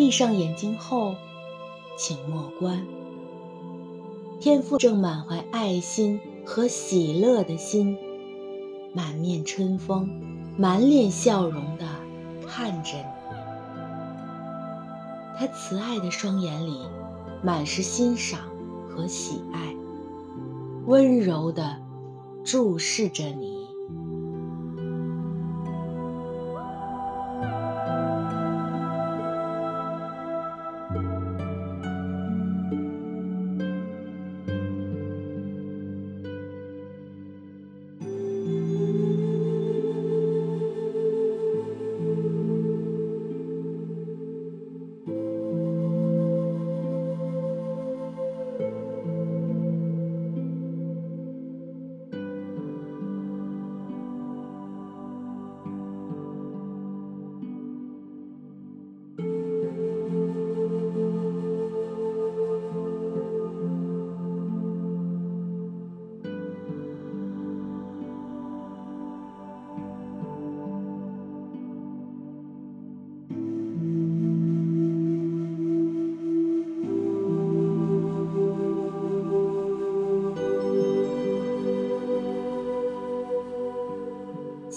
闭上眼睛后，请默观。天父正满怀爱心和喜乐的心，满面春风、满脸笑容地看着你。他慈爱的双眼里满是欣赏和喜爱，温柔地注视着你。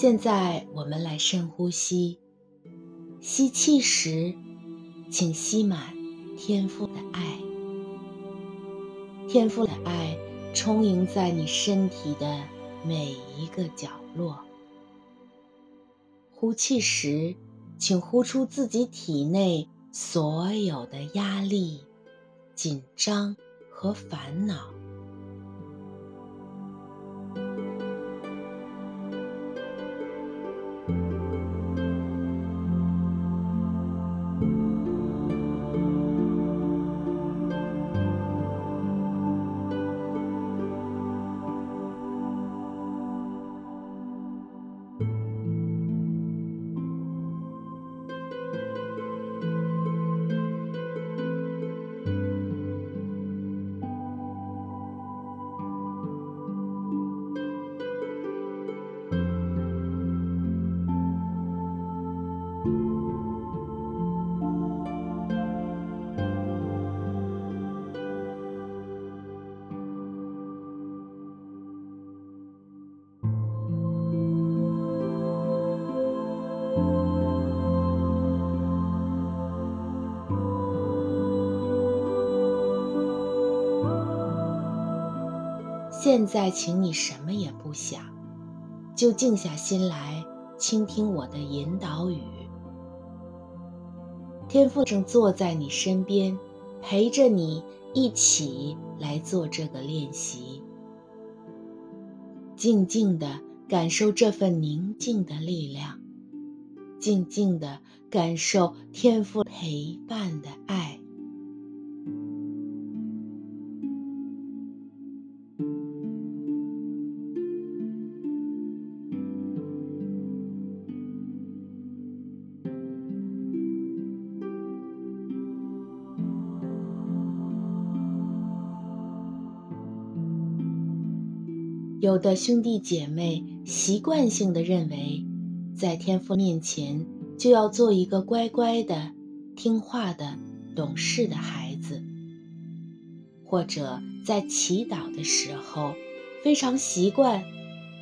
现在我们来深呼吸，吸气时，请吸满天父的爱，天父的爱充盈在你身体的每一个角落。呼气时，请呼出自己体内所有的压力、紧张和烦恼。现在，请你什么也不想，就静下心来倾听我的引导语。天父正坐在你身边，陪着你一起来做这个练习。静静地感受这份宁静的力量，静静地感受天父陪伴的爱。有的兄弟姐妹习惯性地认为，在天父面前就要做一个乖乖的、听话的、懂事的孩子，或者在祈祷的时候非常习惯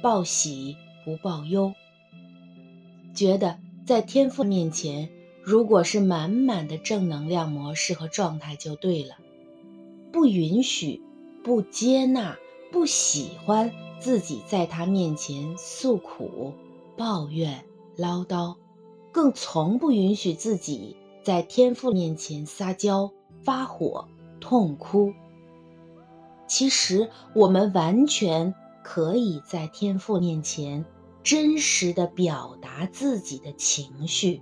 报喜不报忧，觉得在天父面前如果是满满的正能量模式和状态就对了，不允许、不接纳、不喜欢。自己在他面前诉苦、抱怨、唠叨，更从不允许自己在天父面前撒娇、发火、痛哭。其实，我们完全可以在天父面前真实的表达自己的情绪。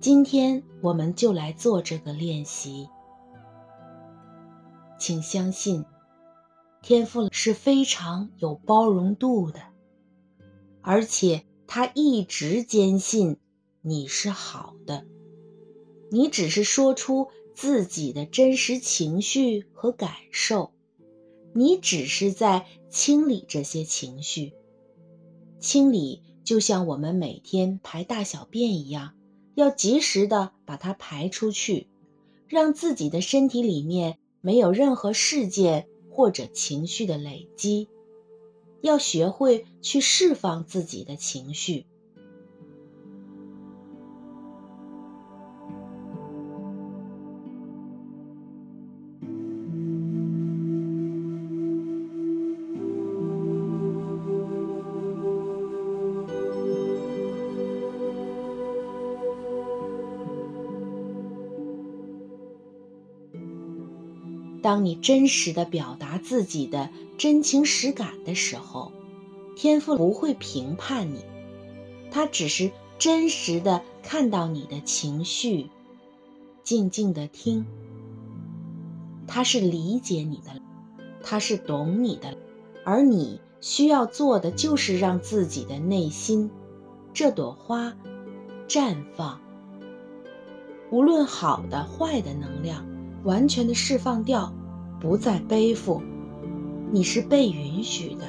今天我们就来做这个练习。请相信，天父是非常有包容度的，而且他一直坚信你是好的。你只是说出自己的真实情绪和感受，你只是在清理这些情绪。清理就像我们每天排大小便一样，要及时的把它排出去，让自己的身体里面没有任何事件或者情绪的累积。要学会去释放自己的情绪。当你真实的表达自己的真情实感的时候，天父不会评判你，他只是真实的看到你的情绪，静静的听。他是理解你的，他是懂你的，而你需要做的就是让自己的内心这朵花绽放，无论好的坏的能量。完全的释放掉，不再背负。你是被允许的，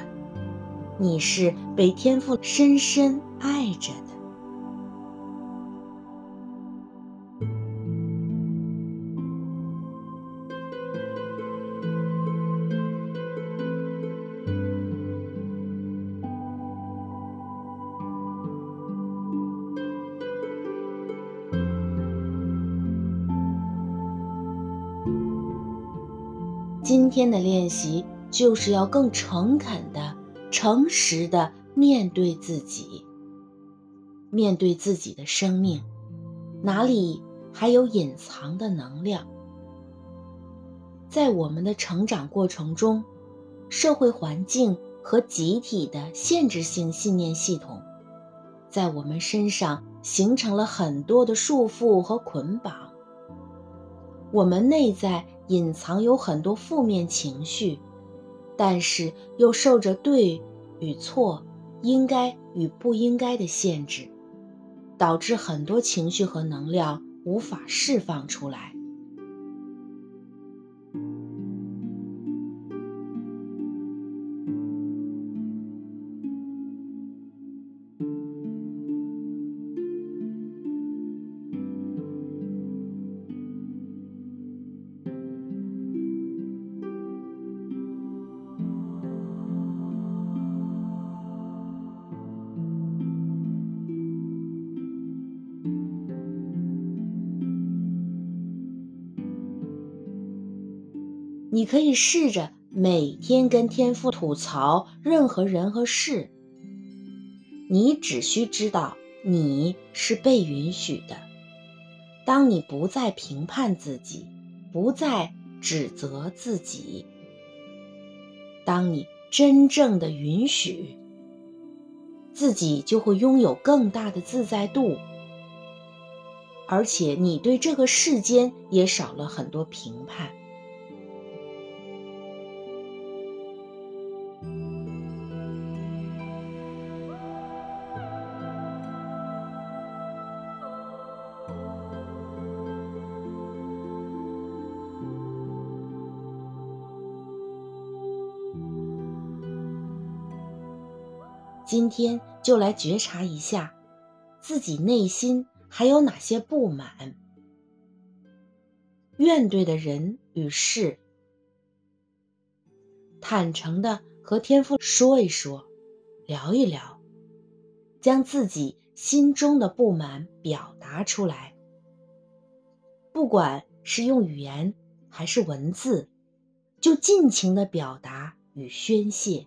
你是被天赋深深爱着的。今天的练习就是要更诚恳的、诚实的面对自己，面对自己的生命，哪里还有隐藏的能量？在我们的成长过程中，社会环境和集体的限制性信念系统，在我们身上形成了很多的束缚和捆绑。我们内在。隐藏有很多负面情绪，但是又受着对与错、应该与不应该的限制，导致很多情绪和能量无法释放出来。你可以试着每天跟天父吐槽任何人和事。你只需知道你是被允许的。当你不再评判自己，不再指责自己，当你真正的允许，自己就会拥有更大的自在度，而且你对这个世间也少了很多评判。今天就来觉察一下，自己内心还有哪些不满、怨怼的人与事，坦诚的和天父说一说，聊一聊，将自己心中的不满表达出来。不管是用语言还是文字，就尽情的表达与宣泄。